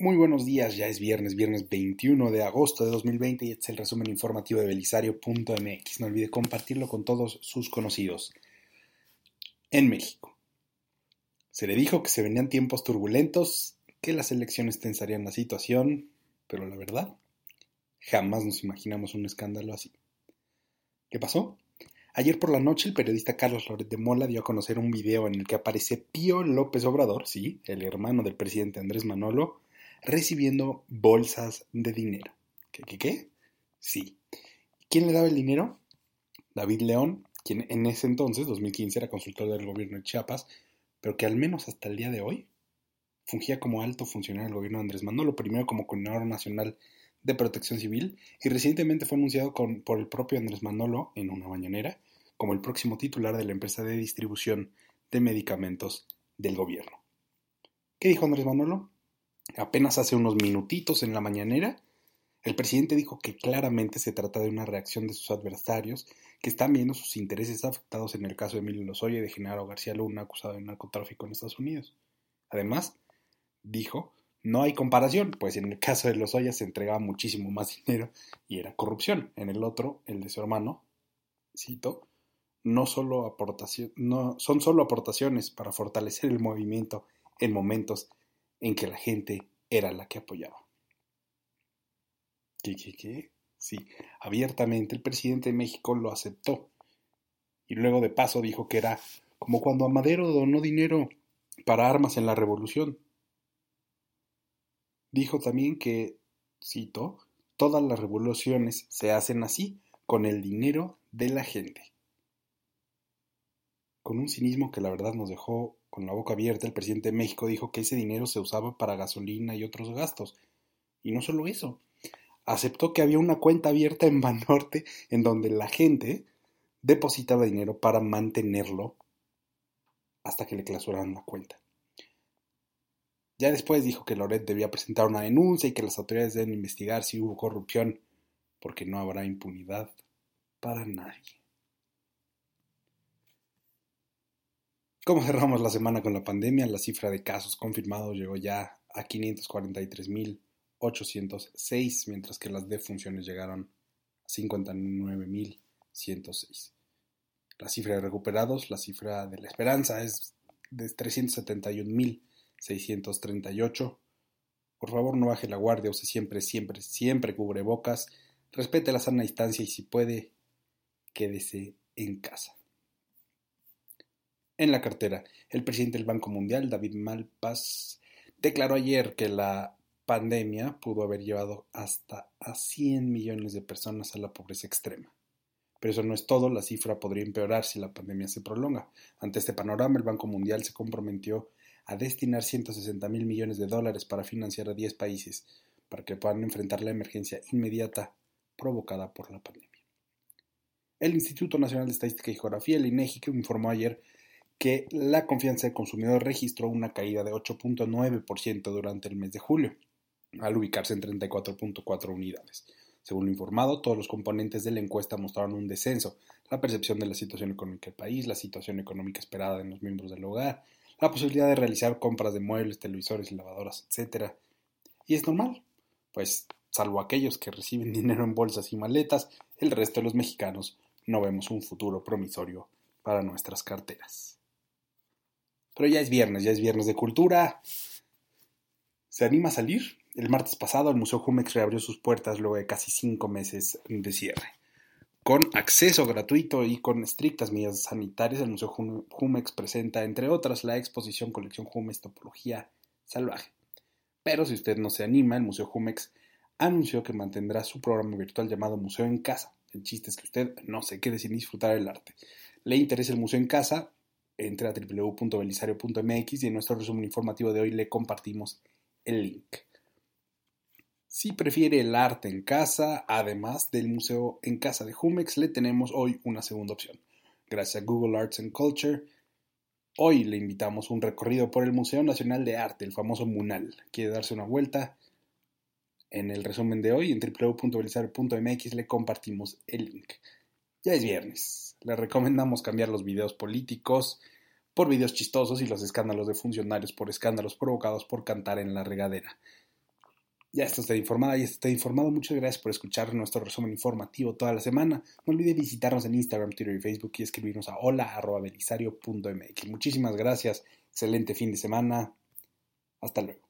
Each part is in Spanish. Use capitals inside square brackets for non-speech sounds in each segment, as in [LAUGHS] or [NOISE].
Muy buenos días, ya es viernes, viernes 21 de agosto de 2020 y este es el resumen informativo de belisario.mx. No olvide compartirlo con todos sus conocidos. En México. Se le dijo que se venían tiempos turbulentos, que las elecciones tensarían la situación, pero la verdad, jamás nos imaginamos un escándalo así. ¿Qué pasó? Ayer por la noche el periodista Carlos Loret de Mola dio a conocer un video en el que aparece Pío López Obrador, sí, el hermano del presidente Andrés Manolo, recibiendo bolsas de dinero. ¿Qué, qué, qué? Sí. ¿Quién le daba el dinero? David León, quien en ese entonces, 2015, era consultor del gobierno de Chiapas, pero que al menos hasta el día de hoy fungía como alto funcionario del gobierno de Andrés Manolo, primero como coordinador nacional de protección civil y recientemente fue anunciado por el propio Andrés Manolo en una mañanera como el próximo titular de la empresa de distribución de medicamentos del gobierno. ¿Qué dijo Andrés Manolo? Apenas hace unos minutitos en la mañanera, el presidente dijo que claramente se trata de una reacción de sus adversarios que están viendo sus intereses afectados en el caso de Emilio Lozoya y de Genaro García Luna acusado de narcotráfico en Estados Unidos. Además, dijo, no hay comparación, pues en el caso de Lozoya se entregaba muchísimo más [LAUGHS] dinero y era corrupción. En el otro, el de su hermano, cito, no solo aportación, no, son solo aportaciones para fortalecer el movimiento en momentos en que la gente era la que apoyaba. ¿Qué, qué, qué? Sí, abiertamente el presidente de México lo aceptó. Y luego de paso dijo que era como cuando Amadero donó dinero para armas en la revolución. Dijo también que, cito, todas las revoluciones se hacen así, con el dinero de la gente. Con un cinismo que la verdad nos dejó con la boca abierta, el presidente de México dijo que ese dinero se usaba para gasolina y otros gastos. Y no solo eso, aceptó que había una cuenta abierta en Banorte en donde la gente depositaba dinero para mantenerlo hasta que le clausuraran la cuenta. Ya después dijo que Loret debía presentar una denuncia y que las autoridades deben investigar si hubo corrupción, porque no habrá impunidad para nadie. ¿Cómo cerramos la semana con la pandemia? La cifra de casos confirmados llegó ya a 543.806, mientras que las defunciones llegaron a 59.106. La cifra de recuperados, la cifra de la esperanza es de 371.638. Por favor, no baje la guardia, use siempre, siempre, siempre cubre bocas, respete la sana distancia y si puede, quédese en casa. En la cartera, el presidente del Banco Mundial, David Malpass, declaró ayer que la pandemia pudo haber llevado hasta a 100 millones de personas a la pobreza extrema. Pero eso no es todo, la cifra podría empeorar si la pandemia se prolonga. Ante este panorama, el Banco Mundial se comprometió a destinar 160 mil millones de dólares para financiar a 10 países para que puedan enfrentar la emergencia inmediata provocada por la pandemia. El Instituto Nacional de Estadística y Geografía, el INEGI, informó ayer que la confianza del consumidor registró una caída de 8.9% durante el mes de julio, al ubicarse en 34.4 unidades. Según lo informado, todos los componentes de la encuesta mostraron un descenso, la percepción de la situación económica del país, la situación económica esperada en los miembros del hogar, la posibilidad de realizar compras de muebles, televisores lavadoras, etc. Y es normal, pues salvo aquellos que reciben [LAUGHS] dinero en bolsas y maletas, el resto de los mexicanos no vemos un futuro promisorio para nuestras carteras. Pero ya es viernes, ya es viernes de cultura. ¿Se anima a salir? El martes pasado el Museo Jumex reabrió sus puertas luego de casi cinco meses de cierre. Con acceso gratuito y con estrictas medidas sanitarias, el Museo Jumex presenta, entre otras, la exposición Colección Jumex Topología Salvaje. Pero si usted no se anima, el Museo Jumex anunció que mantendrá su programa virtual llamado Museo en Casa. El chiste es que usted no se quede sin disfrutar el arte. ¿Le interesa el museo en casa? Entre a www.belisario.mx y en nuestro resumen informativo de hoy le compartimos el link. Si prefiere el arte en casa, además del museo en casa de Jumex, le tenemos hoy una segunda opción. Gracias a Google Arts and Culture, hoy le invitamos un recorrido por el Museo Nacional de Arte, el famoso MUNAL. ¿Quiere darse una vuelta? En el resumen de hoy, en www.belisario.mx le compartimos el link. Ya es viernes. Le recomendamos cambiar los videos políticos por videos chistosos y los escándalos de funcionarios por escándalos provocados por cantar en la regadera. Ya está informada, y está informado. Muchas gracias por escuchar nuestro resumen informativo toda la semana. No olvide visitarnos en Instagram, Twitter y Facebook y escribirnos a hola.belisario.mx. Muchísimas gracias. Excelente fin de semana. Hasta luego.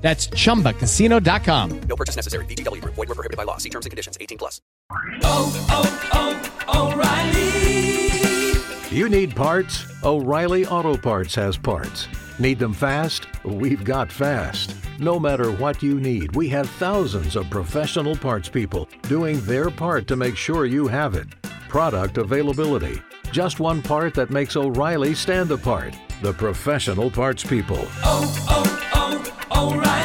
That's ChumbaCasino.com. No purchase necessary. VGW. Void were prohibited by law. See terms and conditions. 18 plus. Oh, oh, oh, O'Reilly! You need parts? O'Reilly Auto Parts has parts. Need them fast? We've got fast. No matter what you need, we have thousands of professional parts people doing their part to make sure you have it. Product availability. Just one part that makes O'Reilly stand apart. The professional parts people. Oh, oh alright.